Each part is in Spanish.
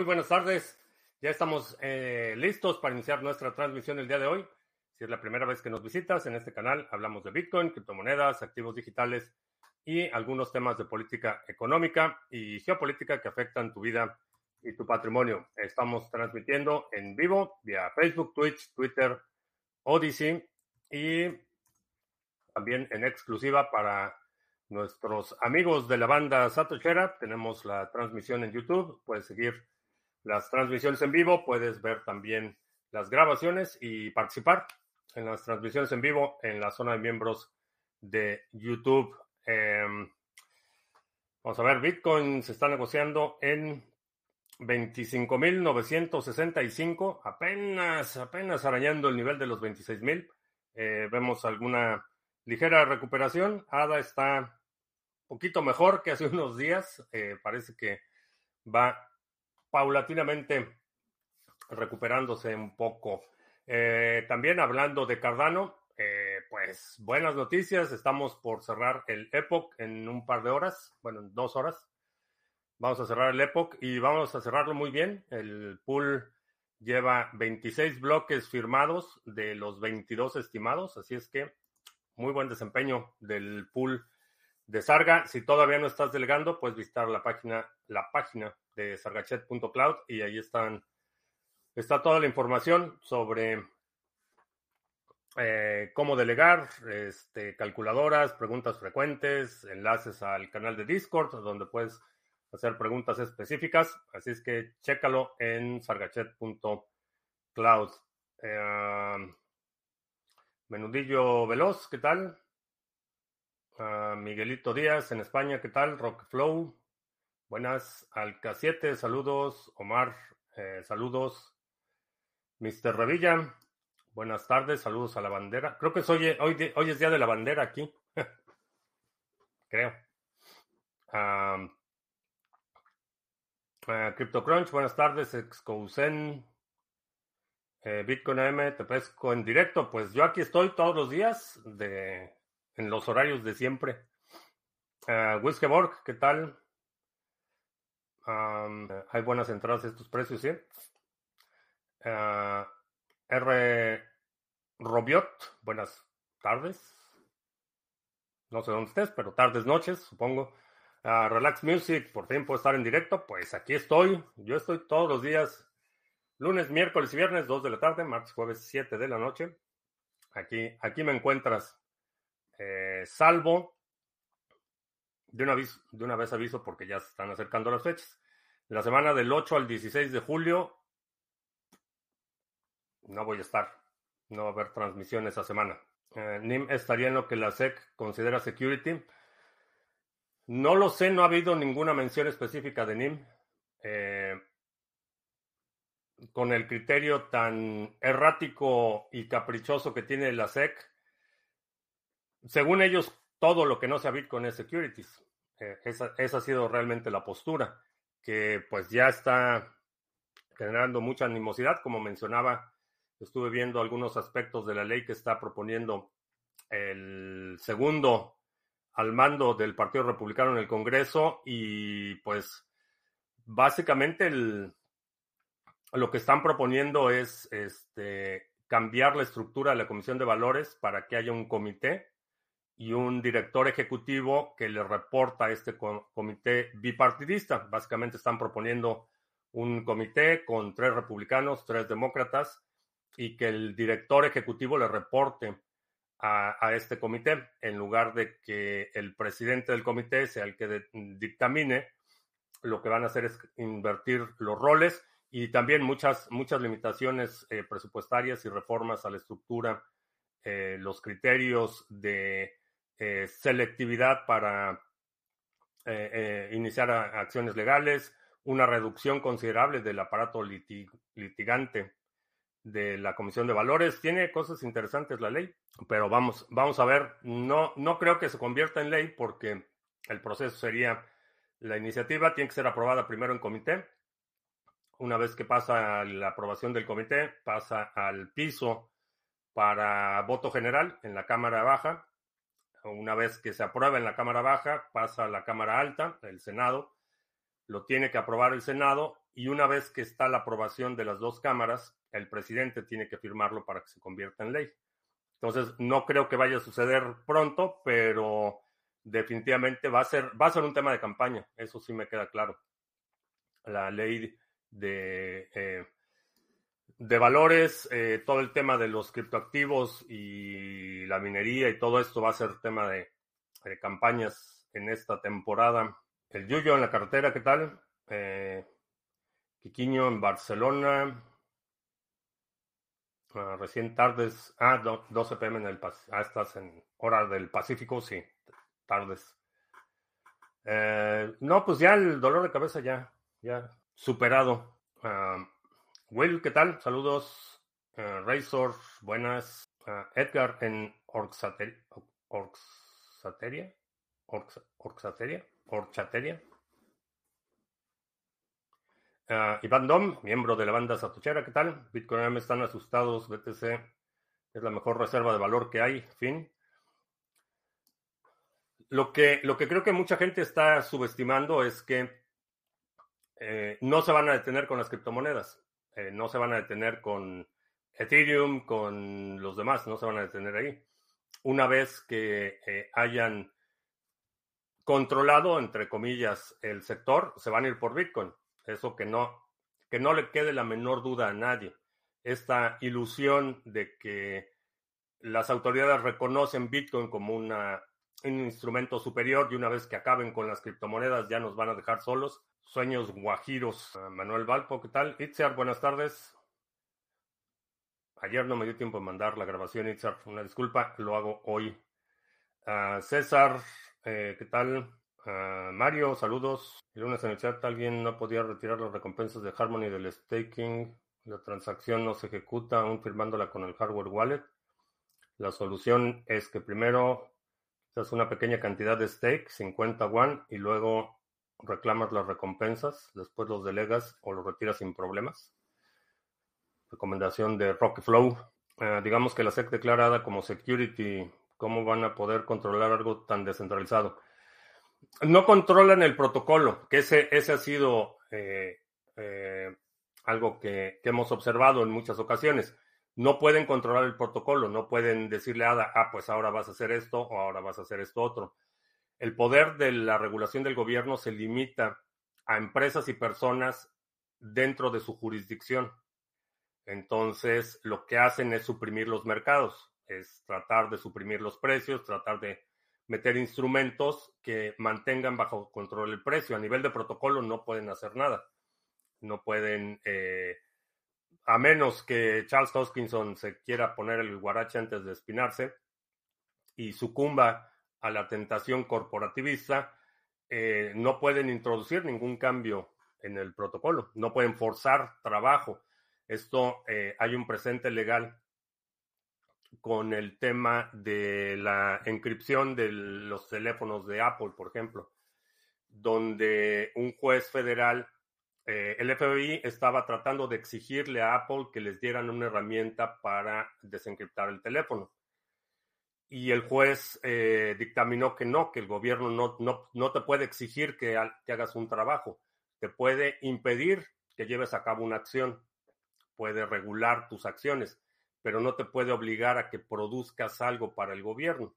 Muy buenas tardes. Ya estamos eh, listos para iniciar nuestra transmisión el día de hoy. Si es la primera vez que nos visitas en este canal, hablamos de Bitcoin, criptomonedas, activos digitales y algunos temas de política económica y geopolítica que afectan tu vida y tu patrimonio. Estamos transmitiendo en vivo vía Facebook, Twitch, Twitter, Odyssey y también en exclusiva para nuestros amigos de la banda Satoshera. Tenemos la transmisión en YouTube. Puedes seguir las transmisiones en vivo, puedes ver también las grabaciones y participar en las transmisiones en vivo en la zona de miembros de YouTube. Em, vamos a ver, Bitcoin se está negociando en 25.965, apenas, apenas arañando el nivel de los 26.000. Eh, vemos alguna ligera recuperación. ADA está un poquito mejor que hace unos días. Eh, parece que va paulatinamente recuperándose un poco. Eh, también hablando de Cardano, eh, pues buenas noticias, estamos por cerrar el Epoch en un par de horas, bueno, en dos horas. Vamos a cerrar el Epoch y vamos a cerrarlo muy bien. El pool lleva 26 bloques firmados de los 22 estimados, así es que muy buen desempeño del pool de Sarga. Si todavía no estás delegando, puedes visitar la página, la página sargachet.cloud y ahí están, está toda la información sobre eh, cómo delegar, este, calculadoras, preguntas frecuentes, enlaces al canal de Discord donde puedes hacer preguntas específicas. Así es que chécalo en sargachet.cloud. Eh, menudillo veloz, ¿qué tal? Uh, Miguelito Díaz en España, ¿qué tal? Rockflow, Buenas, Alca 7, saludos. Omar, eh, saludos. Mr. Revilla, buenas tardes, saludos a la bandera. Creo que hoy, hoy, hoy es día de la bandera aquí. Creo. Uh, CryptoCrunch, buenas tardes. Excousen, eh, Bitcoin AM, te pesco en directo. Pues yo aquí estoy todos los días de, en los horarios de siempre. Uh, Wiskeborg, ¿qué tal? Hay buenas entradas estos precios, ¿sí? Ah, R. Robiot, buenas tardes. No sé dónde estés, pero tardes, noches, supongo. Ah, Relax Music, por puedo estar en directo. Pues aquí estoy. Yo estoy todos los días, lunes, miércoles y viernes, 2 de la tarde, martes, jueves, 7 de la noche. Aquí, aquí me encuentras. Eh, salvo de una, vez, de una vez aviso porque ya se están acercando las fechas. La semana del 8 al 16 de julio no voy a estar. No va a haber transmisión esa semana. Eh, NIM estaría en lo que la SEC considera security. No lo sé, no ha habido ninguna mención específica de NIM. Eh, con el criterio tan errático y caprichoso que tiene la SEC, según ellos, todo lo que no sea Bitcoin es securities. Eh, esa, esa, ha sido realmente la postura, que pues ya está generando mucha animosidad. Como mencionaba, estuve viendo algunos aspectos de la ley que está proponiendo el segundo al mando del Partido Republicano en el Congreso y pues básicamente lo que están proponiendo es este, cambiar la estructura de la Comisión de Valores para que haya un comité y un director ejecutivo que le reporta a este comité bipartidista. Básicamente están proponiendo un comité con tres republicanos, tres demócratas, y que el director ejecutivo le reporte a, este comité, en lugar de que el presidente del comité sea el que dictamine, lo que van a hacer es invertir los roles y también muchas, muchas limitaciones eh, presupuestarias y reformas a la estructura, eh, los criterios de eh, selectividad para eh, eh, iniciar acciones legales, una reducción considerable del aparato litigante de la Comisión de Valores. Tiene cosas interesantes la ley, pero vamos, vamos a ver. No, no creo que se convierta en ley porque el proceso sería, la iniciativa tiene que ser aprobada primero en comité. Una vez que pasa la aprobación del comité, pasa al piso para voto general en la Cámara Baja una vez que se aprueba en la Cámara Baja, pasa a la Cámara Alta, el Senado, lo tiene que aprobar el Senado y una vez que está la aprobación de las dos cámaras, el presidente tiene que firmarlo para que se convierta en ley. Entonces, no creo que vaya a suceder pronto, pero definitivamente va a ser, va a ser un tema de campaña, eso sí me queda claro. La ley de, eh, de valores, eh, todo el tema de los criptoactivos y la minería y todo esto va a ser tema de, campañas en esta temporada. El Yuyo en la carretera, ¿qué tal? Eh, en Barcelona. Ah, recién tardes. Ah, 12 pm en el Pacífico. Ah, estás en hora del Pacífico, sí. Tardes. Eh, no, pues ya el dolor de cabeza ya, ya superado. Ah, Will, ¿qué tal? Saludos. Uh, Razor, buenas. Edgar en Orxateria. Orxateria. Orxateria. Orchateria. Uh, Iván Dom, miembro de la banda Satochera, ¿qué tal? Bitcoin están asustados, BTC es la mejor reserva de valor que hay, fin. Lo que, lo que creo que mucha gente está subestimando es que eh, no se van a detener con las criptomonedas, eh, no se van a detener con Ethereum, con los demás, no se van a detener ahí. Una vez que eh, hayan controlado, entre comillas, el sector, se van a ir por Bitcoin. Eso que no, que no le quede la menor duda a nadie. Esta ilusión de que las autoridades reconocen Bitcoin como una, un instrumento superior y una vez que acaben con las criptomonedas ya nos van a dejar solos. Sueños guajiros. Ah, Manuel Valpo, ¿qué tal? Itziar, buenas tardes. Ayer no me dio tiempo de mandar la grabación, Itzar. Una disculpa, lo hago hoy. Ah, César, eh, ¿qué tal? Ah, Mario, saludos. El lunes en el chat alguien no podía retirar las recompensas de Harmony del staking. La transacción no se ejecuta aún firmándola con el hardware wallet. La solución es que primero haces una pequeña cantidad de stake, 50 one, y luego reclamas las recompensas, después los delegas o los retiras sin problemas. Recomendación de Rockflow. Ah, digamos que la SEC declarada como security, ¿cómo van a poder controlar algo tan descentralizado? no controlan el protocolo, que ese, ese ha sido eh, eh, algo que, hemos observado en muchas ocasiones. No pueden controlar el protocolo, no pueden decirle a Ada, ah, pues ahora vas a hacer esto o ahora vas a hacer esto otro. El poder de la regulación del gobierno se limita a empresas y personas dentro de su jurisdicción. Entonces, lo que hacen es suprimir los mercados, es tratar de suprimir los precios, tratar de meter instrumentos que mantengan bajo control el precio. A nivel de protocolo no pueden hacer nada. No pueden, eh, a menos que Charles Hoskinson se quiera poner el guarache antes de espinarse y sucumba a la tentación corporativista, eh, no pueden introducir ningún cambio en el protocolo, no pueden forzar trabajo. Esto eh, hay un presente legal con el tema de la encripción de los teléfonos de Apple, por ejemplo, donde un juez federal, eh, el FBI estaba tratando de exigirle a Apple que les dieran una herramienta para desencriptar el teléfono. Y el juez eh, dictaminó que no, que el gobierno no, no, no te puede exigir que, hagas un trabajo, te puede impedir que lleves a cabo una acción, puede regular tus acciones pero no te puede obligar a que produzcas algo para el gobierno.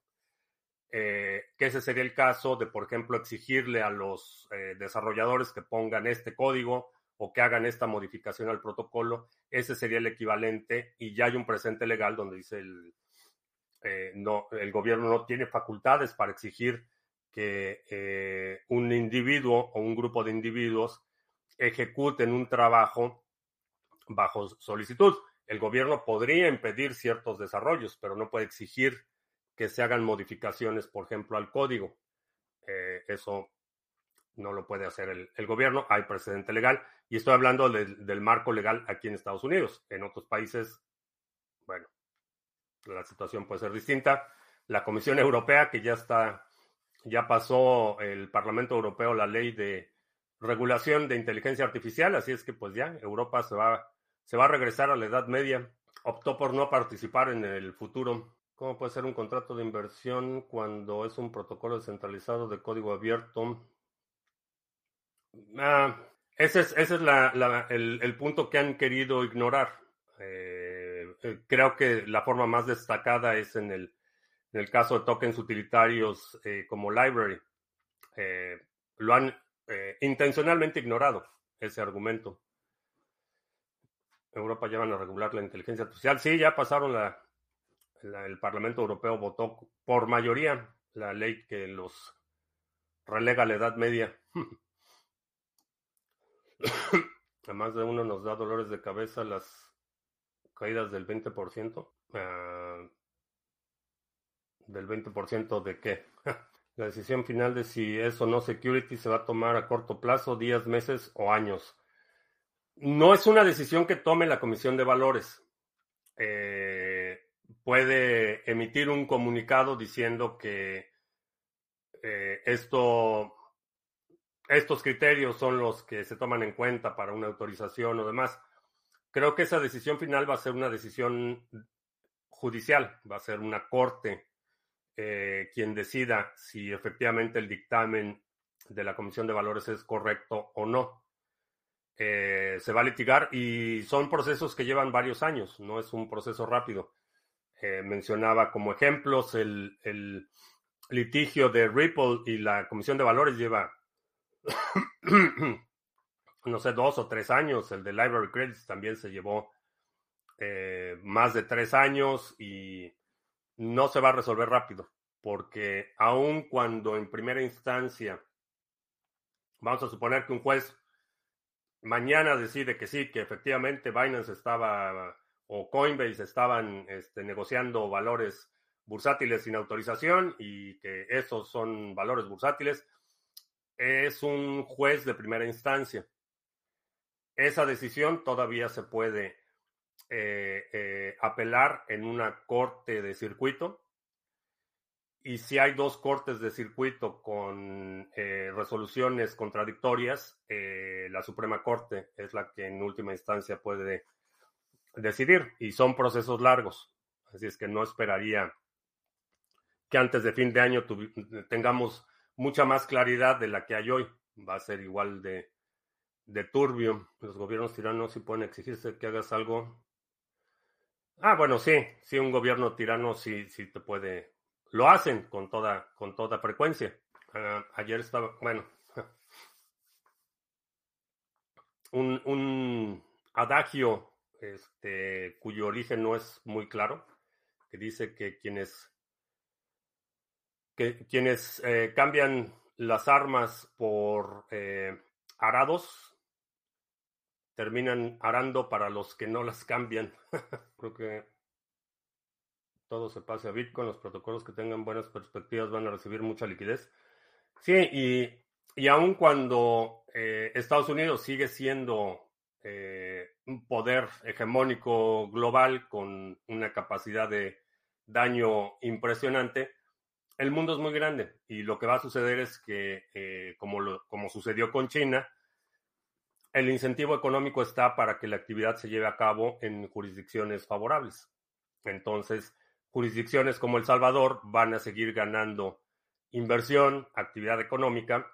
Eh, que ese sería el caso de, por ejemplo, exigirle a los eh, desarrolladores que pongan este código o que hagan esta modificación al protocolo. Ese sería el equivalente y ya hay un presente legal donde dice el, eh, no, el gobierno no tiene facultades para exigir que un individuo o un grupo de individuos ejecuten un trabajo bajo solicitud el gobierno podría impedir ciertos desarrollos, pero no puede exigir que se hagan modificaciones, por ejemplo, al código. Eh, eso no lo puede hacer el, gobierno. Hay precedente legal. Y estoy hablando del marco legal aquí en Estados Unidos. En otros países, bueno, la situación puede ser distinta. La Comisión Europea, que ya está, ya pasó el Parlamento Europeo la ley de regulación de inteligencia artificial, así es que pues ya Europa se va se va a regresar a la Edad Media. Optó por no participar en el futuro. ¿Cómo puede ser un contrato de inversión cuando es un protocolo descentralizado de código abierto? Ah, ese es, ese es el, punto que han querido ignorar. Eh, eh, creo que la forma más destacada es en el, en el caso de tokens utilitarios eh, como Library. lo han intencionalmente ignorado, ese argumento. Europa ya a regular la inteligencia artificial. Sí, ya pasaron la, el Parlamento Europeo votó por mayoría la ley que los relega a la Edad Media. a más de uno nos da dolores de cabeza las caídas del 20%. Ah, ¿Del 20% de qué? La decisión final de si es o no security se va a tomar a corto plazo, días, meses o años. No es una decisión que tome la Comisión de Valores. Eh, puede emitir un comunicado diciendo que eh, esto, estos criterios son los que se toman en cuenta para una autorización o demás. Creo que esa decisión final va a ser una decisión judicial, va a ser una corte eh, quien decida si efectivamente el dictamen de la Comisión de Valores es correcto o no. Eh, se va a litigar y son procesos que llevan varios años, no es un proceso rápido. Eh, mencionaba como ejemplos el, el, litigio de Ripple y la Comisión de Valores lleva no sé, dos o tres años. El de Library Credits también se llevó eh, más de tres años y no se va a resolver rápido, porque aun cuando en primera instancia, vamos a suponer que un juez mañana decide que sí, que efectivamente Binance estaba o Coinbase estaban este, negociando valores bursátiles sin autorización y que esos son valores bursátiles, es un juez de primera instancia. Esa decisión todavía se puede eh, eh, apelar en una corte de circuito. Y si hay dos cortes de circuito con eh, resoluciones contradictorias, la Suprema Corte es la que en última instancia puede decidir. Y son procesos largos. Así es que no esperaría que antes de fin de año tengamos mucha más claridad de la que hay hoy. Va a ser igual de, de turbio. Los gobiernos tiranos sí pueden exigirse que hagas algo. Ah, bueno, sí, sí, un gobierno tirano sí, sí te puede. Lo hacen con toda, con toda frecuencia. Ah, ayer estaba, bueno, un, un adagio este, cuyo origen no es muy claro, que dice que quienes, que quienes eh, cambian las armas por eh, arados terminan arando para los que no las cambian. Creo que todo se pase a Bitcoin, los protocolos que tengan buenas perspectivas van a recibir mucha liquidez. Sí, y, y aun cuando eh, Estados Unidos sigue siendo eh, un poder hegemónico global con una capacidad de daño impresionante, el mundo es muy grande y lo que va a suceder es que, eh, como, lo, como sucedió con China, el incentivo económico está para que la actividad se lleve a cabo en jurisdicciones favorables. Entonces, jurisdicciones como El Salvador van a seguir ganando inversión, actividad económica,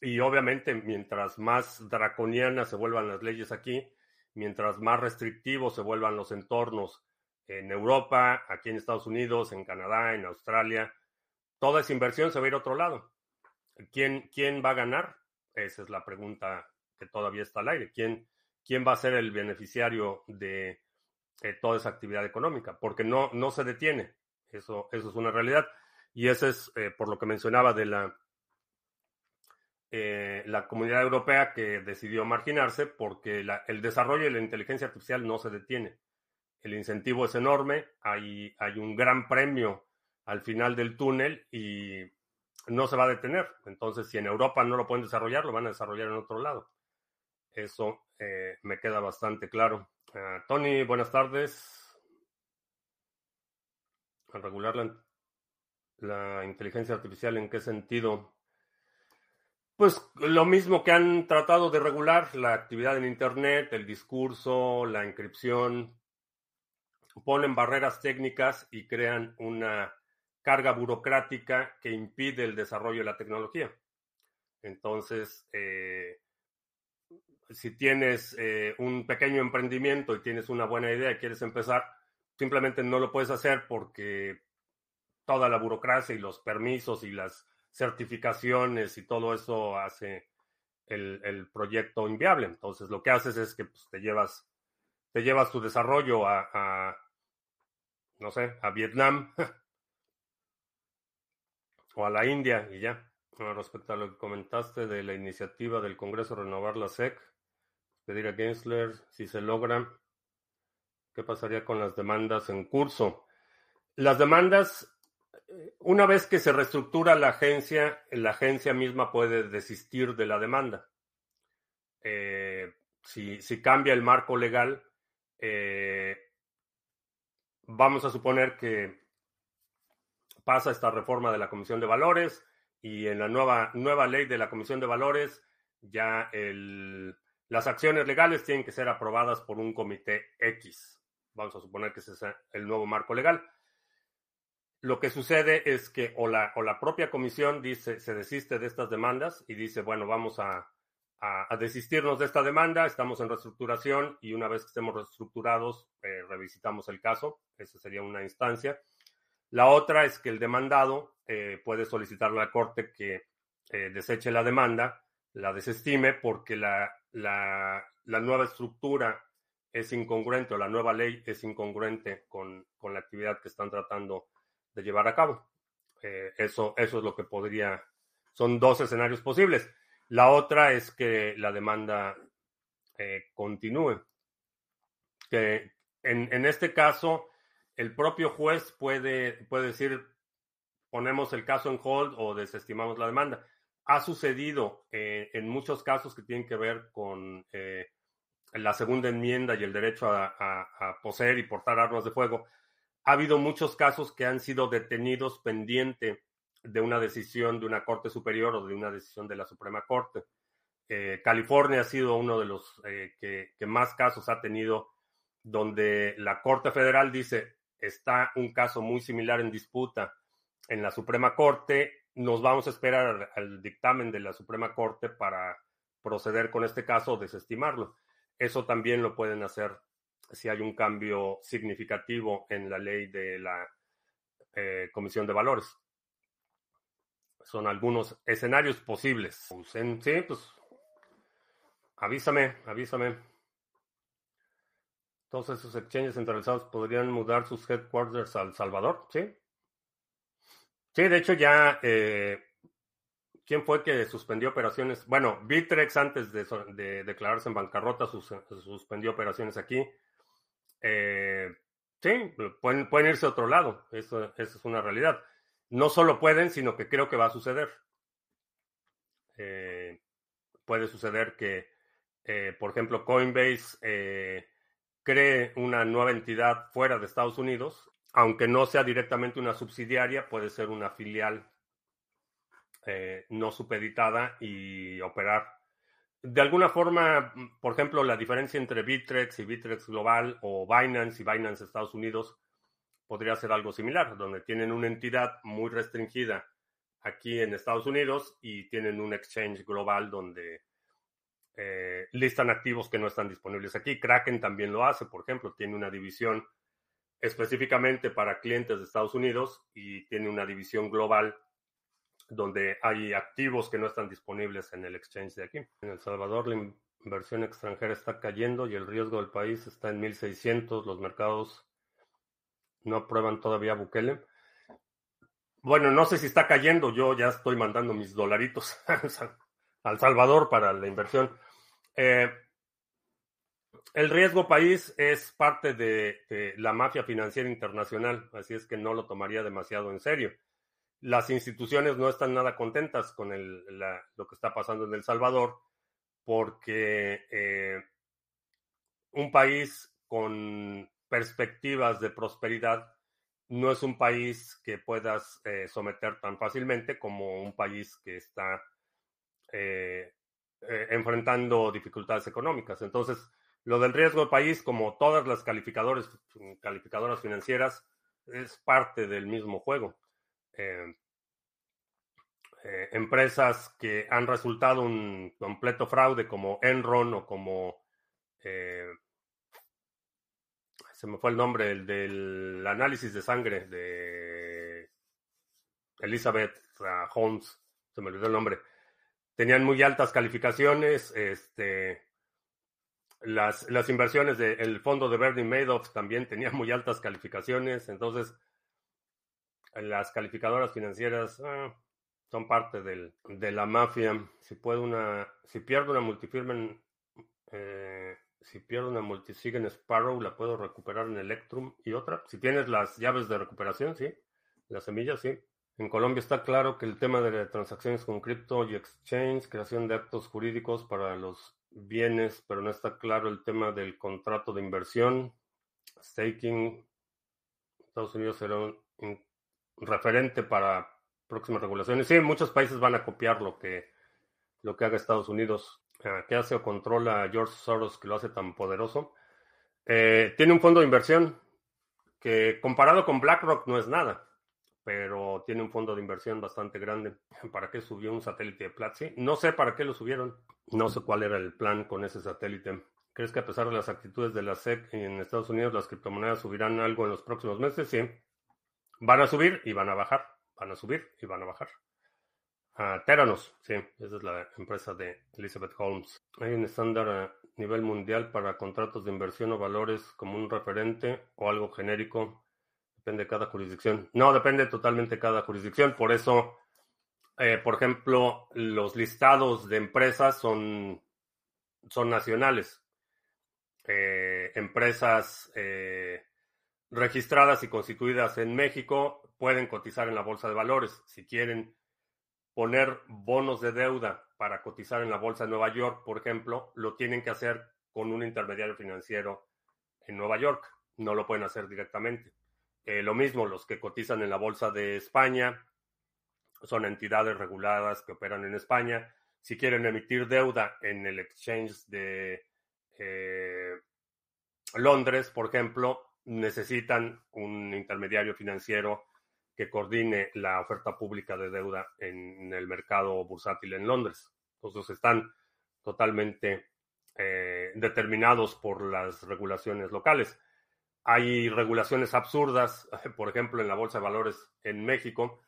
y obviamente mientras más draconianas se vuelvan las leyes aquí, mientras más restrictivos se vuelvan los entornos en Europa, aquí en Estados Unidos, en Canadá, en Australia, toda esa inversión se va a ir a otro lado. ¿Quién, quién va a ganar? Esa es la pregunta que todavía está al aire. ¿Quién, quién va a ser el beneficiario de toda esa actividad económica? Porque no, no se detiene. Eso, eso es una realidad. Y eso es eh, por lo que mencionaba de la, eh, la comunidad europea que decidió marginarse porque el desarrollo de la inteligencia artificial no se detiene. El incentivo es enorme, hay, hay un gran premio al final del túnel y no se va a detener. Entonces, si en Europa no lo pueden desarrollar, lo van a desarrollar en otro lado. Eso eh, me queda bastante claro. Ah, Tony, buenas tardes. Al regular la, inteligencia artificial, ¿en qué sentido? Pues lo mismo que han tratado de regular la actividad en Internet, el discurso, la inscripción, ponen barreras técnicas y crean una carga burocrática que impide el desarrollo de la tecnología. Entonces, eh, si tienes eh, un pequeño emprendimiento y tienes una buena idea y quieres empezar, simplemente no lo puedes hacer porque toda la burocracia y los permisos y las certificaciones y todo eso hace el, proyecto inviable. Entonces, lo que haces es que pues, te llevas te llevas tu desarrollo a no sé, a Vietnam o a la India y ya. respecto a lo que comentaste de la iniciativa del Congreso Renovar la SEC, pedir a Gensler si se logra, ¿qué pasaría con las demandas en curso? Las demandas, eh, una vez que se reestructura la agencia, la agencia misma puede desistir de la demanda. Eh, si, si, cambia el marco legal, eh, vamos a suponer que pasa esta reforma de la Comisión de Valores y en la nueva, nueva ley de la Comisión de Valores ya el, las acciones legales tienen que ser aprobadas por un comité X. Vamos a suponer que ese es el nuevo marco legal. Lo que sucede es que o la, o la propia comisión dice, se desiste de estas demandas y dice, bueno, vamos a, a, desistirnos de esta demanda, estamos en reestructuración y una vez que estemos reestructurados, eh, revisitamos el caso. Esa sería una instancia. La otra es que el demandado eh, puede solicitar a la Corte que eh, deseche la demanda, la desestime porque la, la, la, nueva estructura es incongruente o la nueva ley es incongruente con, con la actividad que están tratando de llevar a cabo. eso, eso es lo que podría, son dos escenarios posibles. La otra es que la demanda eh, continúe. Que en, este caso, el propio juez puede, puede decir, ponemos el caso en hold o desestimamos la demanda. Ha sucedido eh, en muchos casos que tienen que ver con eh, la segunda enmienda y el derecho a, a, poseer y portar armas de fuego. Ha habido muchos casos que han sido detenidos pendiente de una decisión de una Corte Superior o de una decisión de la Suprema Corte. Eh, California ha sido uno de los eh, que, más casos ha tenido donde la Corte Federal dice está un caso muy similar en disputa en la Suprema Corte, nos vamos a esperar al, dictamen de la Suprema Corte para proceder con este caso o desestimarlo. Eso también lo pueden hacer si hay un cambio significativo en la ley de la eh, Comisión de Valores son algunos escenarios posibles. sí, pues avísame, avísame. Todos esos exchanges centralizados podrían mudar sus headquarters al Salvador, ¿sí? Sí, de hecho ya, eh, ¿quién fue que suspendió operaciones? Bueno, Bitrex antes de, declararse en bancarrota suspendió operaciones aquí. Eh, sí, pueden, pueden irse a otro lado, eso, eso es una realidad no solo pueden, sino que creo que va a suceder. Eh, puede suceder que, eh, por ejemplo, Coinbase eh, cree una nueva entidad fuera de Estados Unidos, aunque no sea directamente una subsidiaria, puede ser una filial no supeditada y operar. De alguna forma, por ejemplo, la diferencia entre Bitrex y Bitrex Global o Binance y Binance Estados Unidos podría ser algo similar, donde tienen una entidad muy restringida aquí en Estados Unidos y tienen un exchange global donde eh, listan activos que no están disponibles aquí. Kraken también lo hace, por ejemplo, tiene una división específicamente para clientes de Estados Unidos y tiene una división global donde hay activos que no están disponibles en el exchange de aquí. En El Salvador la inversión extranjera está cayendo y el riesgo del país está en 1600, los mercados no aprueban todavía Bukele. Bueno, no sé si está cayendo. Yo ya estoy mandando mis dolaritos al Salvador para la inversión. Eh, el riesgo país es parte de, la mafia financiera internacional, así es que no lo tomaría demasiado en serio. Las instituciones no están nada contentas con lo que está pasando en El Salvador porque eh, un país con perspectivas de prosperidad, no es un país que puedas eh, someter tan fácilmente como un país que está eh, enfrentando dificultades económicas. Entonces, lo del riesgo del país, como todas las calificadores, calificadoras financieras, es parte del mismo juego. eh, empresas que han resultado un completo fraude como Enron o como eh, se me fue el nombre, el del análisis de sangre de Elizabeth Holmes, se me olvidó el nombre. Tenían muy altas calificaciones, este, las, las inversiones del fondo de Bernie Madoff también tenían muy altas calificaciones, entonces las calificadoras financieras ah, son parte del, de la mafia. Si puede una, si pierdo una multifirma, eh, si pierdo una multisig en Sparrow, la puedo recuperar en Electrum y otra. Si tienes las llaves de recuperación, sí. Las semillas, sí. En Colombia está claro que el tema de transacciones con cripto y exchange, creación de actos jurídicos para los bienes, pero no está claro el tema del contrato de inversión, staking. Estados Unidos será un referente para próximas regulaciones. Sí, muchos países van a copiar lo que, lo que haga Estados Unidos. Ah, ¿Qué hace o controla George Soros que lo hace tan poderoso? Eh, tiene un fondo de inversión que comparado con BlackRock no es nada, pero tiene un fondo de inversión bastante grande. ¿Para qué subió un satélite de Platzi? No sé para qué lo subieron. No sé cuál era el plan con ese satélite. ¿Crees que a pesar de las actitudes de la SEC en Estados Unidos, las criptomonedas subirán algo en los próximos meses? Sí. Van a subir y van a bajar. Van a subir y van a bajar. Uh, Teranos, sí, esa es la empresa de Elizabeth Holmes. Hay un estándar a nivel mundial para contratos de inversión o valores como un referente o algo genérico. Depende de cada jurisdicción. No, depende totalmente de cada jurisdicción. Por eso, eh, por ejemplo, los listados de empresas son, son nacionales. Eh, empresas eh, registradas y constituidas en México pueden cotizar en la bolsa de valores. Si quieren poner bonos de deuda para cotizar en la bolsa de Nueva York, por ejemplo, lo tienen que hacer con un intermediario financiero en Nueva York. No lo pueden hacer directamente. Eh, lo mismo, los que cotizan en la bolsa de España son entidades reguladas que operan en España. Si quieren emitir deuda en el exchange de eh, Londres, por ejemplo, necesitan un intermediario financiero que coordine la oferta pública de deuda en el mercado bursátil en Londres. Entonces están totalmente eh, determinados por las regulaciones locales. Hay regulaciones absurdas, por ejemplo, en la Bolsa de Valores en México,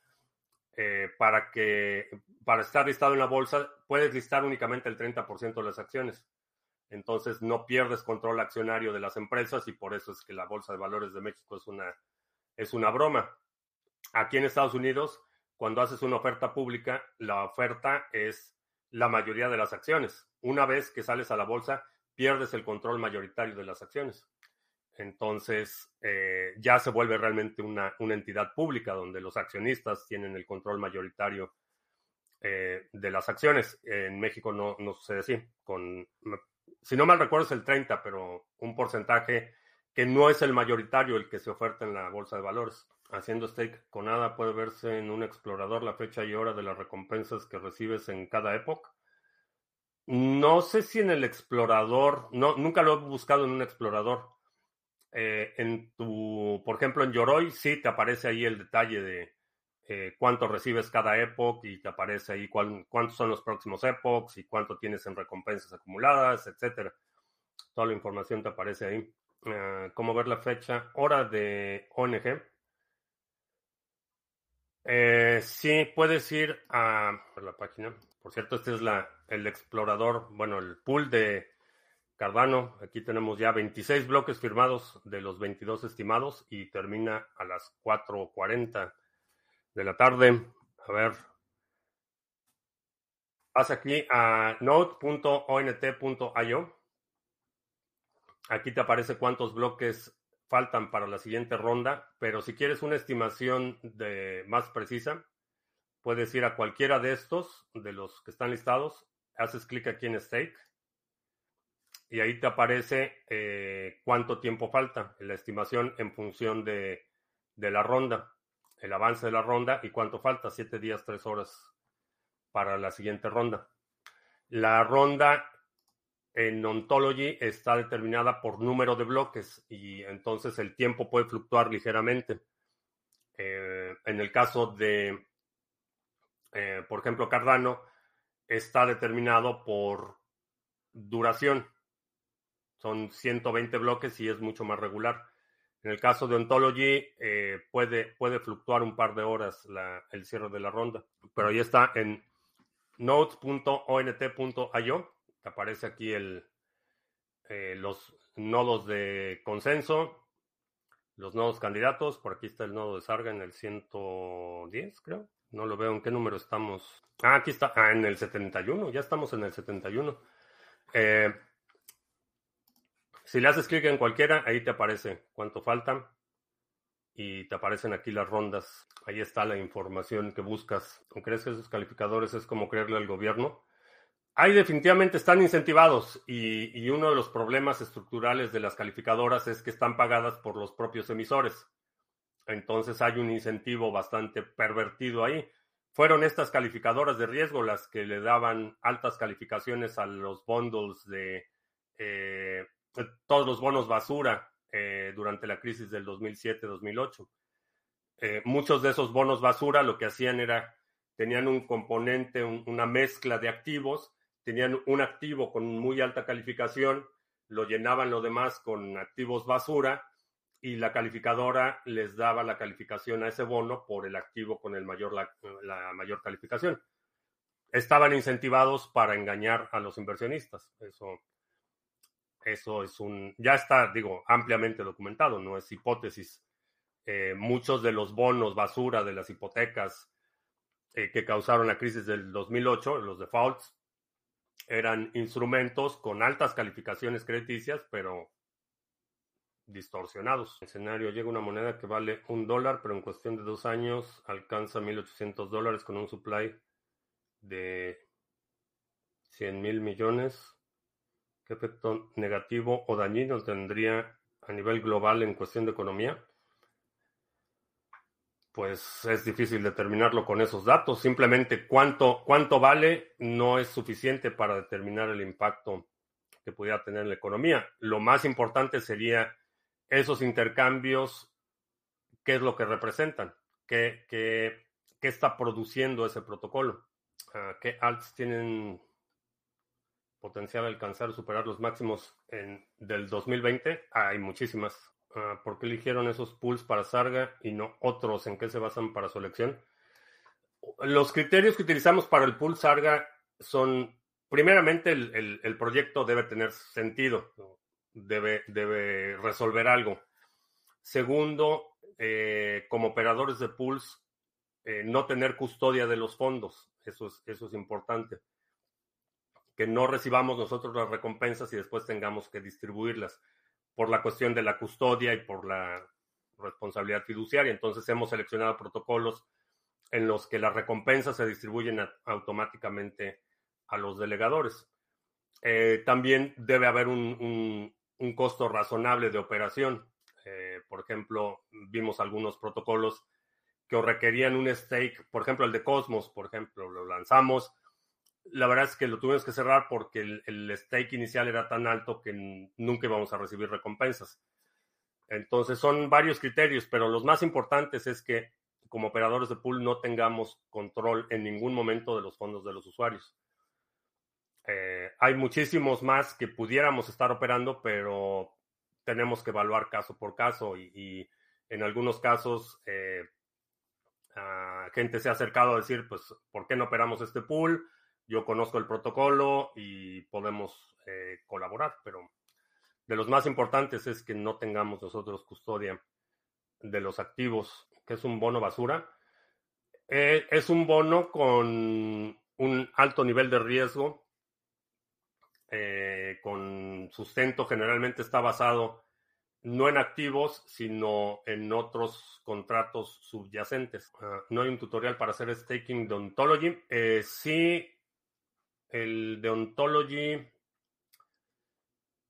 eh, para que para estar listado en la bolsa puedes listar únicamente el 30% de las acciones. Entonces no pierdes control accionario de las empresas y por eso es que la Bolsa de Valores de México es una, es una broma. Aquí en Estados Unidos, cuando haces una oferta pública, la oferta es la mayoría de las acciones. Una vez que sales a la bolsa, pierdes el control mayoritario de las acciones. Entonces, eh, ya se vuelve realmente una, entidad pública donde los accionistas tienen el control mayoritario eh, de las acciones. En México no, no sucede así. Con, si no mal recuerdo es el 30, pero un porcentaje que no es el mayoritario el que se oferta en la bolsa de valores. Haciendo stake con nada puede verse en un explorador la fecha y hora de las recompensas que recibes en cada época. No sé si en el explorador, no, nunca lo he buscado en un explorador. Eh, en tu, por ejemplo, en Yoroi sí te aparece ahí el detalle de eh, cuánto recibes cada época y te aparece ahí cuántos son los próximos epochs y cuánto tienes en recompensas acumuladas, etcétera. Toda la información te aparece ahí. Ah, cómo ver la fecha, hora de ONG. Eh, sí, puedes ir a la página. Por cierto, este es la, el explorador, bueno, el pool de Cardano. Aquí tenemos ya 26 bloques firmados de los 22 estimados y termina a las 4.40 de la tarde. A ver. Vas aquí a node.ont.io. Aquí te aparece cuántos bloques faltan para la siguiente ronda, pero si quieres una estimación de, más precisa, puedes ir a cualquiera de estos, de los que están listados, haces clic aquí en Stake y ahí te aparece eh, cuánto tiempo falta, la estimación en función de, de la ronda el avance de la ronda y cuánto falta, siete días, tres horas para la siguiente ronda. La ronda en Ontology está determinada por número de bloques y entonces el tiempo puede fluctuar ligeramente. Eh, en el caso de Eh, por ejemplo, Cardano está determinado por duración. Son 120 bloques y es mucho más regular. En el caso de Ontology, eh, puede, puede fluctuar un par de horas el cierre de la ronda. Pero ahí está en nodes.ont.io. Aparece aquí el, eh, los nodos de consenso, los nodos candidatos. Por aquí está el nodo de Sarga en el 110, creo. No lo veo. ¿En qué número estamos? Ah, aquí está. Ah, en el 71. Ya estamos en el 71. Eh, si le haces clic en cualquiera, ahí te aparece cuánto falta y te aparecen aquí las rondas. Ahí está la información que buscas. ¿Crees que esos calificadores es como creerle al gobierno? Ahí definitivamente están incentivados y, uno de los problemas estructurales de las calificadoras es que están pagadas por los propios emisores. Entonces hay un incentivo bastante pervertido ahí. Fueron estas calificadoras de riesgo las que le daban altas calificaciones a los bundles de eh, todos los bonos basura eh, durante la crisis del 2007-2008. Eh, muchos de esos bonos basura lo que hacían era, tenían un componente, una mezcla de activos, tenían un activo con muy alta calificación, lo llenaban lo demás con activos basura y la calificadora les daba la calificación a ese bono por el activo con mayor, la, la mayor calificación. Estaban incentivados para engañar a los inversionistas. Eso eso es un, ya está, digo, ampliamente documentado, no es hipótesis. Eh, muchos de los bonos basura de las hipotecas eh, que causaron la crisis del 2008, los defaults, eran instrumentos con altas calificaciones crediticias, pero distorsionados. El escenario llega una moneda que vale un dólar, pero en cuestión de dos años alcanza 1.800 dólares con un supply de 100 mil millones. ¿Qué efecto negativo o dañino tendría a nivel global en cuestión de economía? Pues es difícil determinarlo con esos datos. Simplemente cuánto, cuánto vale no es suficiente para determinar el impacto que pudiera tener en la economía. Lo más importante sería esos intercambios, qué es lo que representan, qué, qué, qué está produciendo ese protocolo, ah, qué alts tienen potencial alcanzar o superar los máximos en, del 2020? Hay muchísimas. Uh, ¿Por qué eligieron esos pools para Sarga y no otros? ¿En qué se basan para su elección? Los criterios que utilizamos para el pool Sarga son, primeramente, el, proyecto debe tener sentido, debe, resolver algo. Segundo, eh, como operadores de pools, eh, no tener custodia de los fondos. Eso es, eso es importante que no recibamos nosotros las recompensas y después tengamos que distribuirlas por la cuestión de la custodia y por la responsabilidad fiduciaria. Entonces hemos seleccionado protocolos en los que las recompensas se distribuyen automáticamente a los delegadores. Eh, también debe haber un, costo razonable de operación. Eh, por ejemplo, vimos algunos protocolos que requerían un stake, por ejemplo, el de Cosmos, por ejemplo, lo lanzamos, la verdad es que lo tuvimos que cerrar porque el, stake inicial era tan alto que nunca íbamos a recibir recompensas. Entonces son varios criterios, pero los más importantes es que como operadores de pool no tengamos control en ningún momento de los fondos de los usuarios. Eh, hay muchísimos más que pudiéramos estar operando, pero tenemos que evaluar caso por caso y, en algunos casos eh, gente se ha acercado a decir, pues, ¿por qué no operamos este pool? Yo conozco el protocolo y podemos eh, colaborar, pero de los más importantes es que no tengamos nosotros custodia de los activos, que es un bono basura. Eh, es un bono con un alto nivel de riesgo, eh, con sustento generalmente está basado no en activos, sino en otros contratos subyacentes. Ah, no hay un tutorial para hacer staking de ontology. sí, el de Ontology,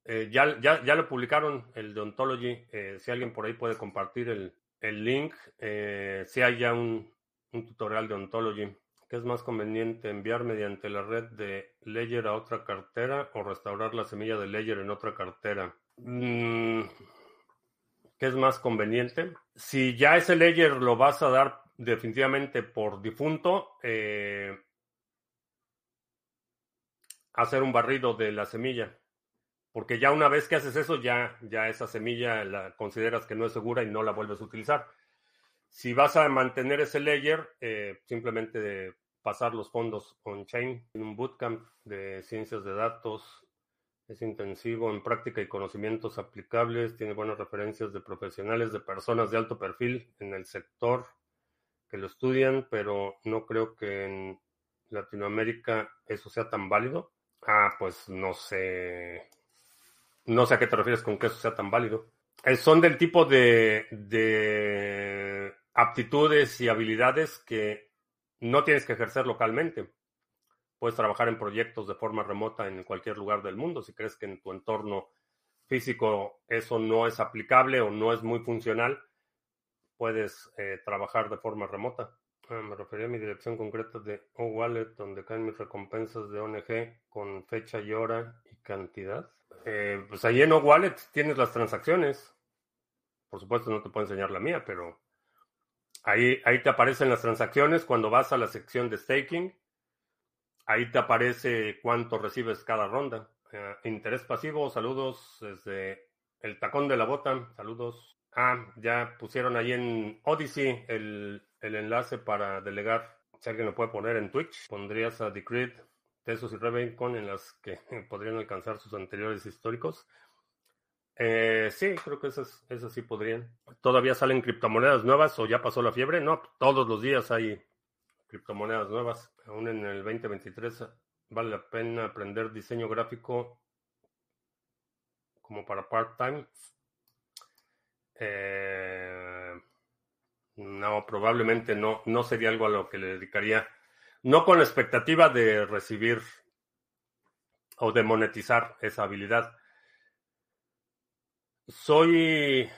eh, ya, ya, ya, lo publicaron, el de Ontology. Eh, si alguien por ahí puede compartir el, el link, eh, si hay ya un, un, tutorial de Ontology. ¿Qué es más conveniente, enviar mediante la red de Ledger a otra cartera o restaurar la semilla de Ledger en otra cartera? Mm, ¿Qué es más conveniente? Si ya ese Ledger lo vas a dar definitivamente por difunto, hacer un barrido de la semilla. Porque ya una vez que haces eso, ya, ya esa semilla la consideras que no es segura y no la vuelves a utilizar. Si vas a mantener ese layer, eh, simplemente pasar los fondos on-chain en un bootcamp de ciencias de datos. Es intensivo en práctica y conocimientos aplicables. Tiene buenas referencias de profesionales, de personas de alto perfil en el sector que lo estudian, pero no creo que en Latinoamérica eso sea tan válido. Ah, pues no sé. No sé a qué te refieres con que eso sea tan válido. Eh, son del tipo de, de aptitudes y habilidades que no tienes que ejercer localmente. Puedes trabajar en proyectos de forma remota en cualquier lugar del mundo. Si crees que en tu entorno físico eso no es aplicable o no es muy funcional, puedes eh, trabajar de forma remota. Ah, me refería a mi dirección concreta de O-Wallet, donde caen mis recompensas de ONG con fecha y hora y cantidad. Eh, pues ahí en O-Wallet tienes las transacciones. Por supuesto, no te puedo enseñar la mía, pero ahí, ahí te aparecen las transacciones cuando vas a la sección de staking. Ahí te aparece cuánto recibes cada ronda. Eh, interés pasivo, saludos desde el tacón de la bota, saludos. Ah, ya pusieron ahí en Odyssey el, el enlace para delegar. Si alguien lo puede poner en Twitch, pondrías a Decreed, Tesos y Rebelcon en las que podrían alcanzar sus anteriores históricos. Eh, sí, creo que esas, esas sí podrían. ¿Todavía salen criptomonedas nuevas o ya pasó la fiebre? No, todos los días hay criptomonedas nuevas. Aún en el 2023 vale la pena aprender diseño gráfico como para part-time. Eh, no, probablemente no, no sería algo a lo que le dedicaría. No con la expectativa de recibir o de monetizar esa habilidad. Soy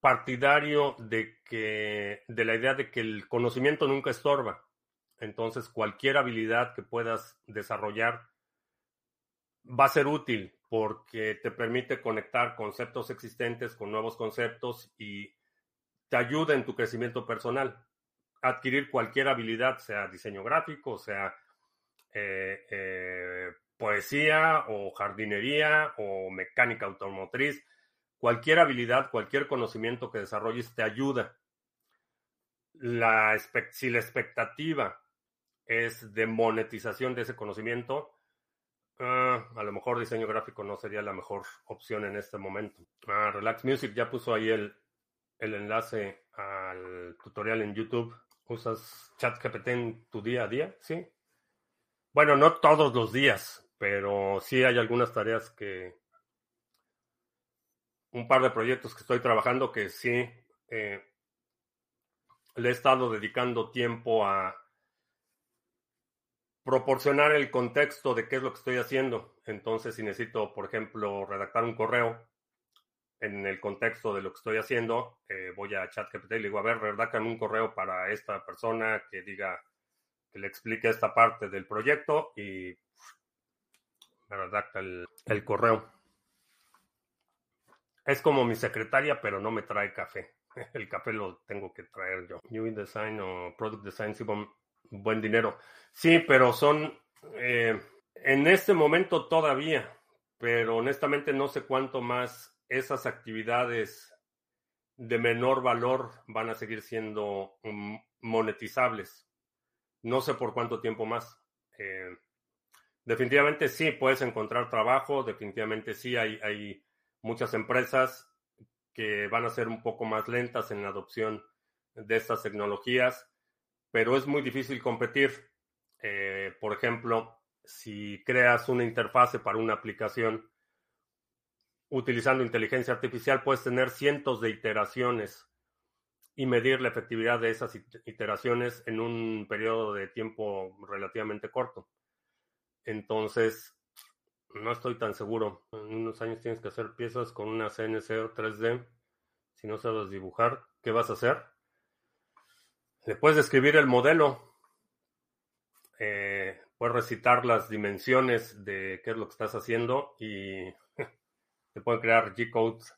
partidario de que de la idea de que el conocimiento nunca estorba. Entonces, cualquier habilidad que puedas desarrollar va a ser útil porque te permite conectar conceptos existentes con nuevos conceptos y te ayuda en tu crecimiento personal. Adquirir cualquier habilidad, sea diseño gráfico, sea eh, eh, poesía o jardinería o mecánica automotriz, cualquier habilidad, cualquier conocimiento que desarrolles te ayuda. La, si la expectativa es de monetización de ese conocimiento, ah, a lo mejor diseño gráfico no sería la mejor opción en este momento. Ah, Relax Music ya puso ahí el, el enlace al tutorial en YouTube. ¿Usas ChatGPT en tu día a día? Sí. Bueno, no todos los días, pero sí hay algunas tareas que... Un par de proyectos que estoy trabajando que sí eh, le he estado dedicando tiempo a proporcionar el contexto de qué es lo que estoy haciendo. Entonces, si necesito, por ejemplo, redactar un correo, en el contexto de lo que estoy haciendo, eh, voy a ChatGPT y le digo, a ver, redactan un correo para esta persona que diga, que le explique esta parte del proyecto y redacta el, el correo. Es como mi secretaria, pero no me trae café. El café lo tengo que traer yo. UI Design o Product Design, sí, buen, buen dinero. Sí, pero son, eh, en este momento todavía, pero honestamente no sé cuánto más esas actividades de menor valor van a seguir siendo mm, monetizables. No sé por cuánto tiempo más. Eh, definitivamente sí, puedes encontrar trabajo, definitivamente sí, hay, hay muchas empresas que van a ser un poco más lentas en la adopción de estas tecnologías, pero es muy difícil competir. Eh, por ejemplo, si creas una interfase para una aplicación, utilizando inteligencia artificial puedes tener cientos de iteraciones y medir la efectividad de esas iteraciones en un periodo de tiempo relativamente corto. Entonces, no estoy tan seguro. En unos años tienes que hacer piezas con una CNC o 3D. Si no sabes dibujar, ¿qué vas a hacer? Le puedes describir el modelo. Eh, puedes recitar las dimensiones de qué es lo que estás haciendo y te pueden crear G-codes,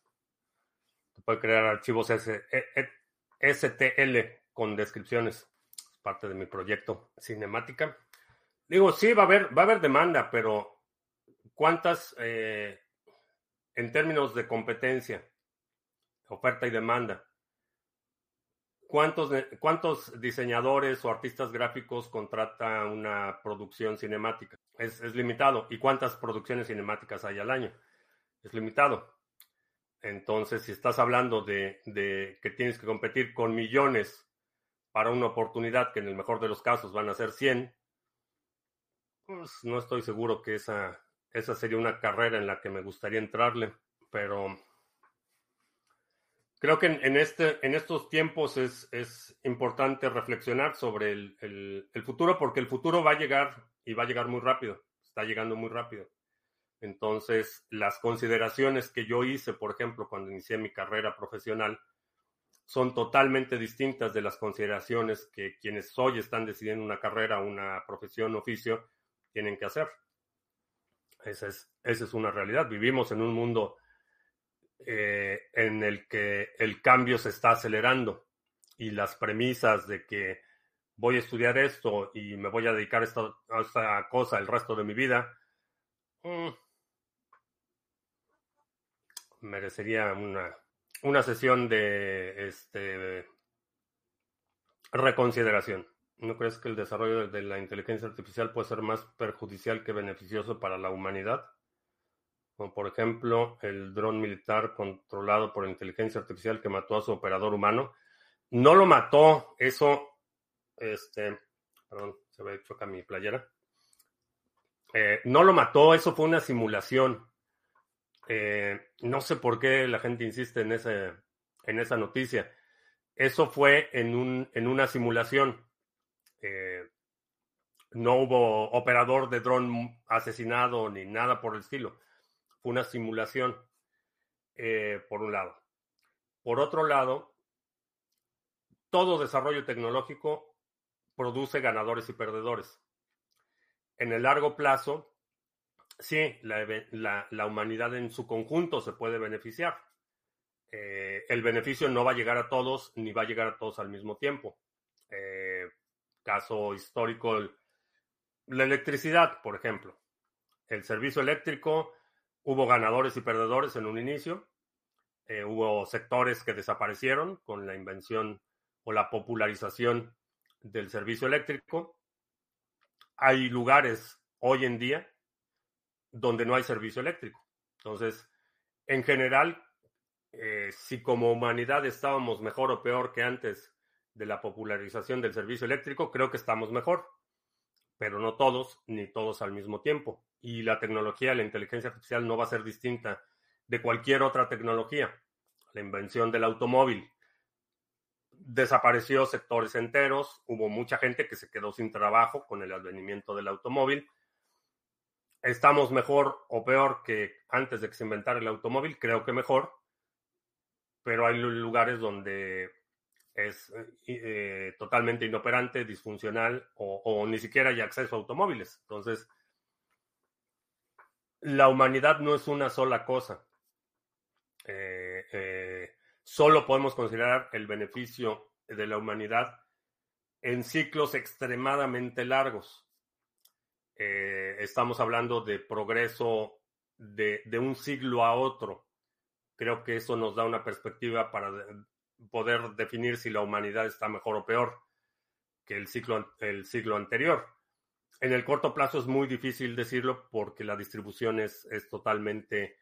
te pueden crear archivos STL. E, con descripciones. Es parte de mi proyecto cinemática. Digo, sí, va a haber, va a haber demanda, pero ¿cuántas eh, en términos de competencia, oferta y demanda? ¿Cuántos, ¿Cuántos diseñadores o artistas gráficos contrata una producción cinemática? Es, es, limitado. ¿Y cuántas producciones cinemáticas hay al año? Es limitado. Entonces, si estás hablando de, de, que tienes que competir con millones para una oportunidad que en el mejor de los casos van a ser 100, pues no estoy seguro que esa, esa sería una carrera en la que me gustaría entrarle, pero Creo que en, este, en estos tiempos es, es importante reflexionar sobre el, el, futuro porque el futuro va a llegar y va a llegar muy rápido, está llegando muy rápido. Entonces, las consideraciones que yo hice, por ejemplo, cuando inicié mi carrera profesional, son totalmente distintas de las consideraciones que quienes hoy están decidiendo una carrera, una profesión, oficio, tienen que hacer. Esa es, esa es una realidad. Vivimos en un mundo eh, en el que el cambio se está acelerando y las premisas de que voy a estudiar esto y me voy a dedicar a esta, cosa el resto de mi vida, mm, merecería una, una sesión de este, reconsideración. ¿No crees que el desarrollo de la inteligencia artificial puede ser más perjudicial que beneficioso para la humanidad? como por ejemplo el dron militar controlado por inteligencia artificial que mató a su operador humano. No lo mató, eso, este, perdón, se ve choca mi playera. Eh, no lo mató, eso fue una simulación. Eh, no sé por qué la gente insiste en, en esa noticia. Eso fue en, un, en una simulación. Eh, no hubo operador de dron asesinado ni nada por el estilo fue una simulación, eh, por un lado. Por otro lado, todo desarrollo tecnológico produce ganadores y perdedores. En el largo plazo, sí, la, humanidad en su conjunto se puede beneficiar. Eh, el beneficio no va a llegar a todos ni va a llegar a todos al mismo tiempo. Eh, caso histórico, la electricidad, por ejemplo. El servicio eléctrico Hubo ganadores y perdedores en un inicio. Eh, hubo sectores que desaparecieron con la invención o la popularización del servicio eléctrico. Hay lugares hoy en día donde no hay servicio eléctrico. Entonces, en general, eh, si como humanidad estábamos mejor o peor que antes de la popularización del servicio eléctrico, creo que estamos mejor, pero no todos, ni todos al mismo tiempo y la tecnología, la inteligencia artificial no va a ser distinta de cualquier otra tecnología. La invención del automóvil desapareció sectores enteros, hubo mucha gente que se quedó sin trabajo con el advenimiento del automóvil. ¿Estamos mejor o peor que antes de que se inventara el automóvil? Creo que mejor, pero hay lugares donde es eh, totalmente inoperante, disfuncional o, ni siquiera hay acceso a automóviles. Entonces, la humanidad no es una sola cosa. Eh, eh, solo podemos considerar el beneficio de la humanidad en ciclos extremadamente largos. Eh, estamos hablando de progreso de, de, un siglo a otro. Creo que eso nos da una perspectiva para poder definir si la humanidad está mejor o peor que el ciclo, el siglo anterior. En el corto plazo es muy difícil decirlo porque la distribución es, es totalmente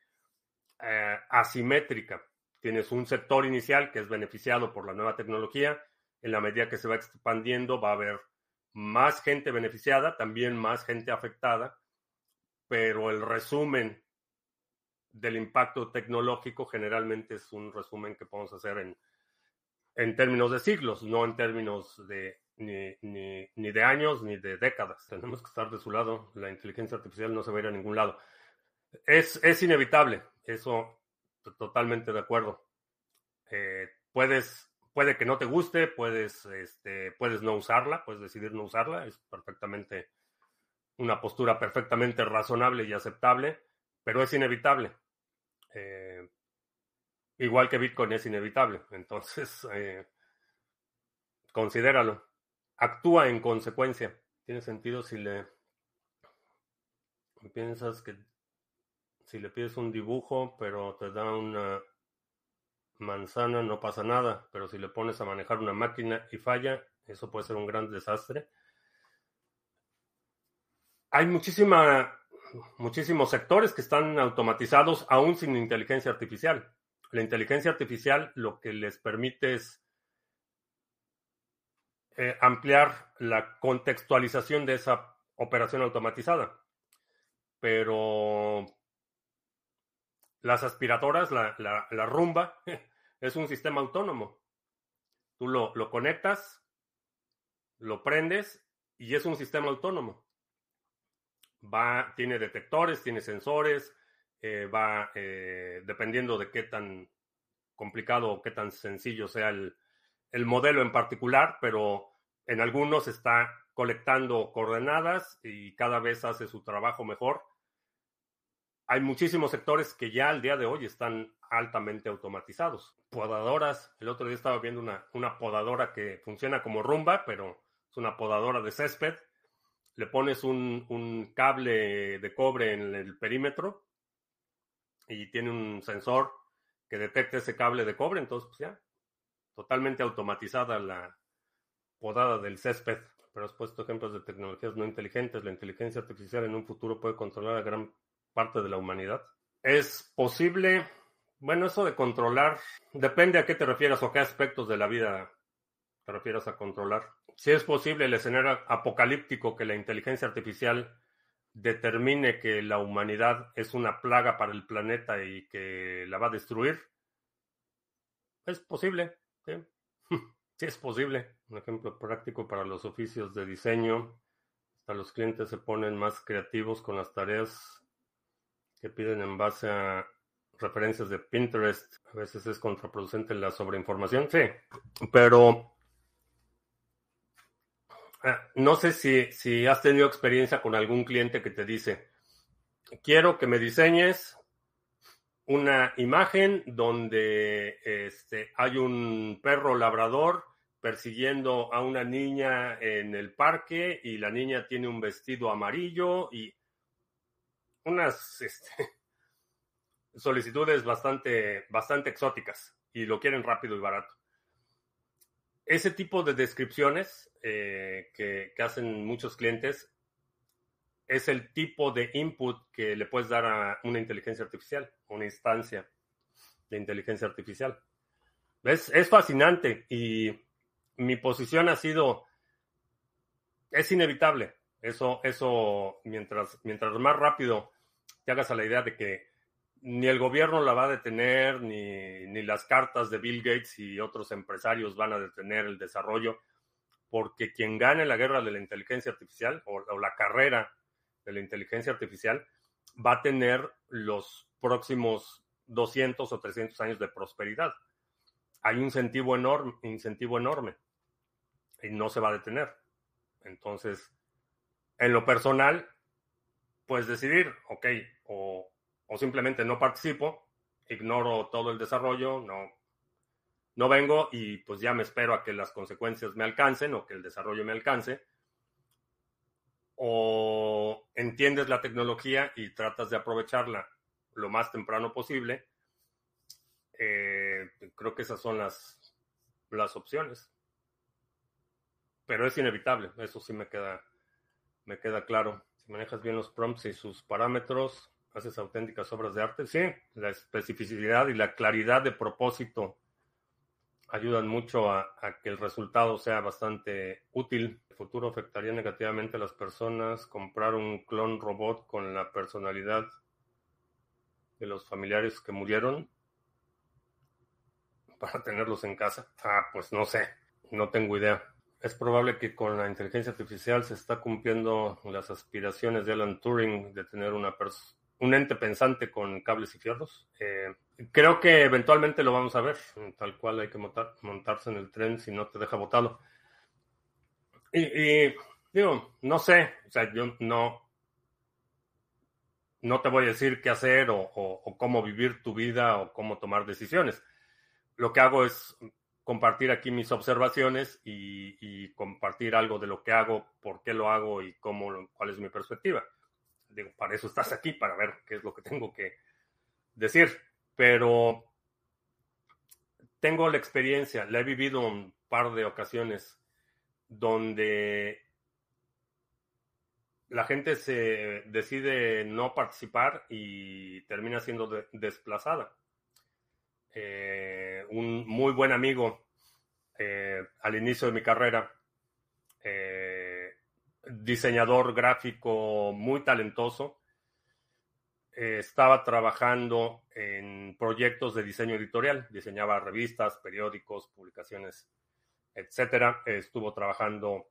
eh, asimétrica. Tienes un sector inicial que es beneficiado por la nueva tecnología. En la medida que se va expandiendo va a haber más gente beneficiada, también más gente afectada, pero el resumen del impacto tecnológico generalmente es un resumen que podemos hacer en, en términos de siglos, no en términos de ni, ni, ni, de años ni de décadas. Tenemos que estar de su lado. La inteligencia artificial no se va a ir a ningún lado. Es, es inevitable, eso totalmente de acuerdo. Eh, puedes, puede que no te guste, puedes, este, puedes no usarla, puedes decidir no usarla, es perfectamente una postura perfectamente razonable y aceptable, pero es inevitable. Eh, igual que Bitcoin es inevitable. Entonces, eh, considéralo. Actúa en consecuencia. Tiene sentido si le piensas que si le pides un dibujo, pero te da una manzana, no pasa nada. Pero si le pones a manejar una máquina y falla, eso puede ser un gran desastre. Hay muchísima, muchísimos sectores que están automatizados aún sin inteligencia artificial. La inteligencia artificial lo que les permite es eh, ampliar la contextualización de esa operación automatizada. Pero las aspiradoras, la, la, rumba, es un sistema autónomo. Tú lo, lo, conectas, lo prendes y es un sistema autónomo. Va, tiene detectores, tiene sensores, eh, va eh, dependiendo de qué tan complicado o qué tan sencillo sea el, el modelo en particular, pero en algunos está colectando coordenadas y cada vez hace su trabajo mejor. Hay muchísimos sectores que ya al día de hoy están altamente automatizados. Podadoras, el otro día estaba viendo una, una podadora que funciona como rumba, pero es una podadora de césped. Le pones un, un cable de cobre en el perímetro y tiene un sensor que detecta ese cable de cobre, entonces pues ya, totalmente automatizada la podada del césped. Pero has puesto ejemplos de tecnologías no inteligentes. La inteligencia artificial en un futuro puede controlar a gran parte de la humanidad. Es posible, bueno, eso de controlar, depende a qué te refieras o qué aspectos de la vida te refieras a controlar. Si es posible el escenario apocalíptico que la inteligencia artificial determine que la humanidad es una plaga para el planeta y que la va a destruir, es posible, sí es posible. Un ejemplo práctico para los oficios de diseño. Hasta los clientes se ponen más creativos con las tareas que piden en base a referencias de Pinterest. A veces es contraproducente la sobreinformación, sí, pero Ah, no sé si, si has tenido experiencia con algún cliente que te dice, quiero que me diseñes una imagen donde este, hay un perro labrador persiguiendo a una niña en el parque y la niña tiene un vestido amarillo y unas este, solicitudes bastante, bastante exóticas y lo quieren rápido y barato ese tipo de descripciones eh, que, hacen muchos clientes es el tipo de input que le puedes dar a una inteligencia artificial, una instancia de inteligencia artificial. Es, es fascinante y mi posición ha sido, es inevitable. Eso, eso mientras, mientras más rápido te hagas a la idea de que ni el gobierno la va a detener, ni, ni, las cartas de Bill Gates y otros empresarios van a detener el desarrollo, porque quien gane la guerra de la inteligencia artificial o, la carrera de la inteligencia artificial va a tener los próximos 200 o 300 años de prosperidad. Hay un incentivo enorme, incentivo enorme y no se va a detener. Entonces, en lo personal, puedes decidir, ok, o o simplemente no participo, ignoro todo el desarrollo, no, no vengo y pues ya me espero a que las consecuencias me alcancen o que el desarrollo me alcance. O entiendes la tecnología y tratas de aprovecharla lo más temprano posible. Eh, creo que esas son las, las opciones. Pero es inevitable, eso sí me queda, me queda claro. Manejas bien los prompts y sus parámetros, haces auténticas obras de arte. Sí, la especificidad y la claridad de propósito ayudan mucho a, que el resultado sea bastante útil. El futuro afectaría negativamente a las personas comprar un clon robot con la personalidad de los familiares que murieron para tenerlos en casa. Ah, pues no sé, no tengo idea. Es probable que con la inteligencia artificial se está cumpliendo las aspiraciones de Alan Turing de tener una, un ente pensante con cables y fierros. Eh, creo que eventualmente lo vamos a ver, tal cual hay que montarse en el tren si no te deja botado. Y, digo, no sé, o sea, yo no, no te voy a decir qué hacer o, cómo vivir tu vida o cómo tomar decisiones. Lo que hago es compartir aquí mis observaciones y, compartir algo de lo que hago, por qué lo hago y cómo, cuál es mi perspectiva. Digo, para eso estás aquí, para ver qué es lo que tengo que decir. Pero tengo la experiencia, la he vivido un par de ocasiones donde la gente se decide no participar y termina siendo desplazada. Eh, un muy buen amigo eh, al inicio de mi carrera, eh, diseñador gráfico muy talentoso, estaba trabajando en proyectos de diseño editorial, diseñaba revistas, periódicos, publicaciones, etcétera. Estuvo trabajando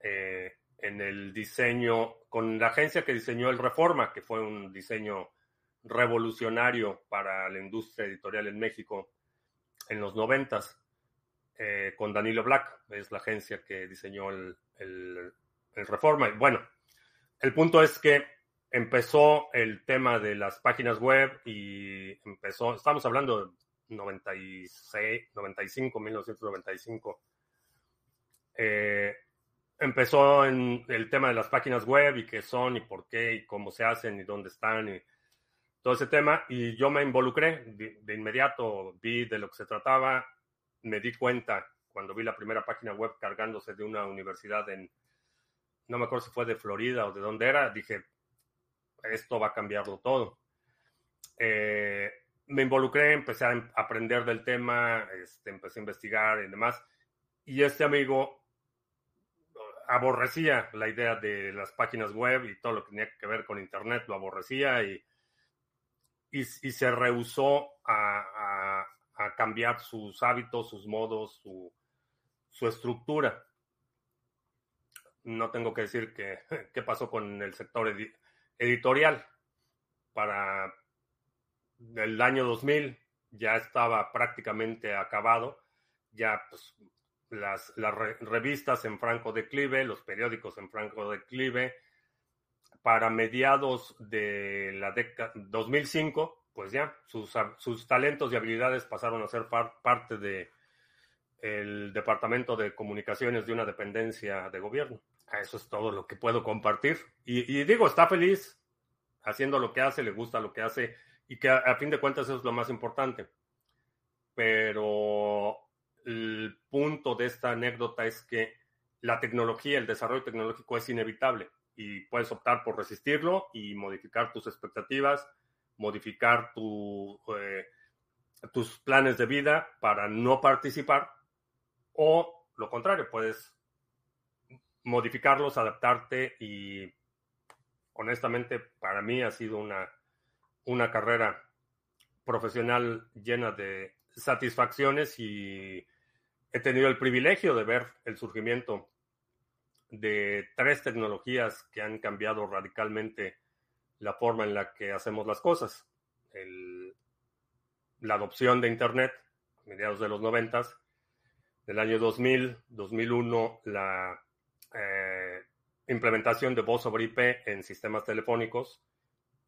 en el diseño con la agencia que diseñó el Reforma, que fue un diseño revolucionario para la industria editorial en México en los noventas, eh, con Danilo Black, es la agencia que diseñó el, Reforma. Y bueno, el punto es que empezó el tema de las páginas web y empezó, estamos hablando de 96, 95, 1995. Eh, empezó en el tema de las páginas web y qué son y por qué y cómo se hacen y dónde están y todo ese tema. Y yo me involucré de, inmediato, vi de lo que se trataba, me di cuenta cuando vi la primera página web cargándose de una universidad en, no me acuerdo si fue de Florida o de dónde era, dije, esto va a cambiarlo todo. Eh, me involucré, empecé a aprender del tema, este, empecé a investigar y demás. Y este amigo aborrecía la idea de las páginas web y todo lo que tenía que ver con Internet, lo aborrecía y, y, se rehusó a, cambiar sus hábitos, sus modos, su, estructura. No tengo que decir que, qué pasó con el sector editorial. Para el año 2000 ya estaba prácticamente acabado, ya pues, las revistas en franco declive, los periódicos en franco declive. Para mediados de la década 2005, pues ya sus, sus talentos y habilidades pasaron a ser parte de el departamento de comunicaciones de una dependencia de gobierno. Eso es todo lo que puedo compartir. Y, digo, está feliz haciendo lo que hace, le gusta lo que hace y que a fin de cuentas eso es lo más importante. Pero el punto de esta anécdota es que la tecnología, el desarrollo tecnológico es inevitable y puedes optar por resistirlo y modificar tus expectativas, modificar eh, tus planes de vida para no participar o lo contrario, puedes modificarlos, adaptarte y honestamente para mí ha sido una, una carrera profesional llena de satisfacciones y he tenido el privilegio de ver el surgimiento de tres tecnologías que han cambiado radicalmente la forma en la que hacemos las cosas. la adopción de Internet, a mediados de los noventas, del año 2000, 2001, la eh, implementación de voz sobre IP en sistemas telefónicos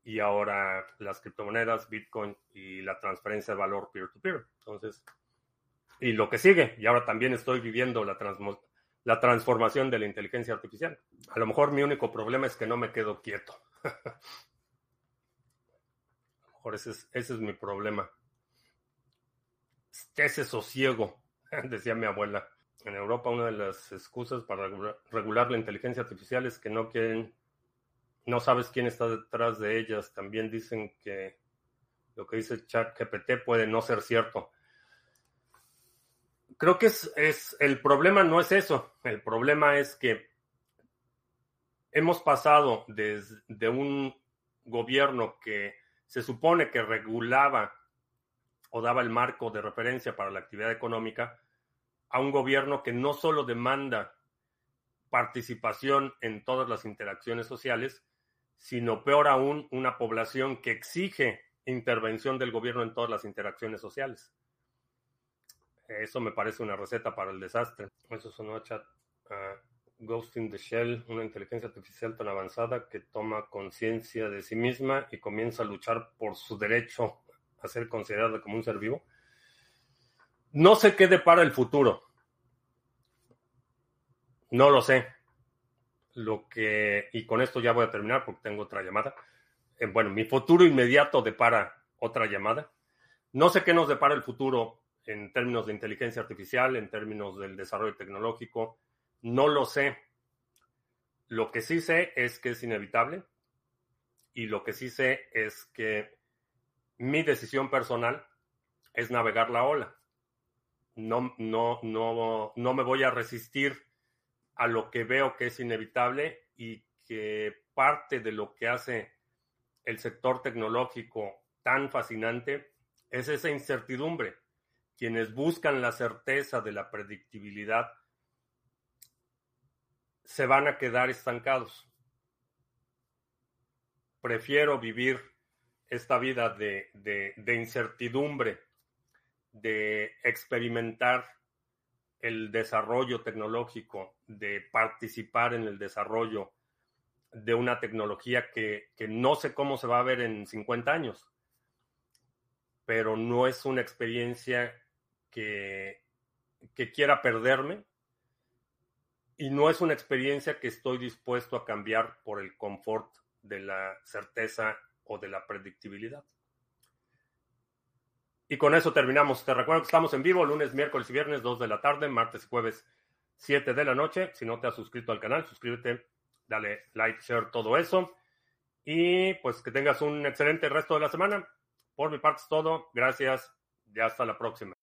y ahora las criptomonedas, Bitcoin y la transferencia de valor peer-to-peer. Entonces, y lo que sigue, y ahora también estoy viviendo la, la transformación de la inteligencia artificial. A lo mejor mi único problema es que no me quedo quieto. a lo mejor ese es, ese es mi problema. Ese sosiego, decía mi abuela. En Europa una de las excusas para regular la inteligencia artificial es que no quieren no sabes quién está detrás de ellas. También dicen que lo que dice ChatGPT puede no ser cierto. Creo que es, el problema no es eso. El problema es que hemos pasado desde un gobierno que se supone que regulaba o daba el marco de referencia para la actividad económica a un gobierno que no solo demanda participación en todas las interacciones sociales, sino peor aún, una población que exige intervención del gobierno en todas las interacciones sociales. Eso me parece una receta para el desastre. Eso sonó a chat. Ghost in the Shell, una inteligencia artificial tan avanzada que toma conciencia de sí misma y comienza a luchar por su derecho a ser considerada como un ser vivo. No sé qué depara el futuro. No lo sé. Lo que, y con esto ya voy a terminar porque tengo otra llamada. Eh, bueno, mi futuro inmediato depara otra llamada. No sé qué nos depara el futuro en términos de inteligencia artificial, en términos del desarrollo tecnológico. No lo sé. Lo que sí sé es que es inevitable y lo que sí sé es que mi decisión personal es navegar la ola. No, no, no, no me voy a resistir a lo que veo que es inevitable y que parte de lo que hace el sector tecnológico tan fascinante es esa incertidumbre. Quienes buscan la certeza de la predictibilidad se van a quedar estancados. Prefiero vivir esta vida de, incertidumbre, de experimentar el desarrollo tecnológico, de participar en el desarrollo de una tecnología que, que, no sé cómo se va a ver en 50 años, pero no es una experiencia que, quiera perderme y no es una experiencia que estoy dispuesto a cambiar por el confort de la certeza o de la predictibilidad. Y con eso terminamos. Te recuerdo que estamos en vivo lunes, miércoles y viernes, 2 de la tarde, martes y jueves, 7 de la noche. Si no te has suscrito al canal, suscríbete, dale like, share, todo eso. Y pues que tengas un excelente resto de la semana. Por mi parte es todo. Gracias y hasta la próxima.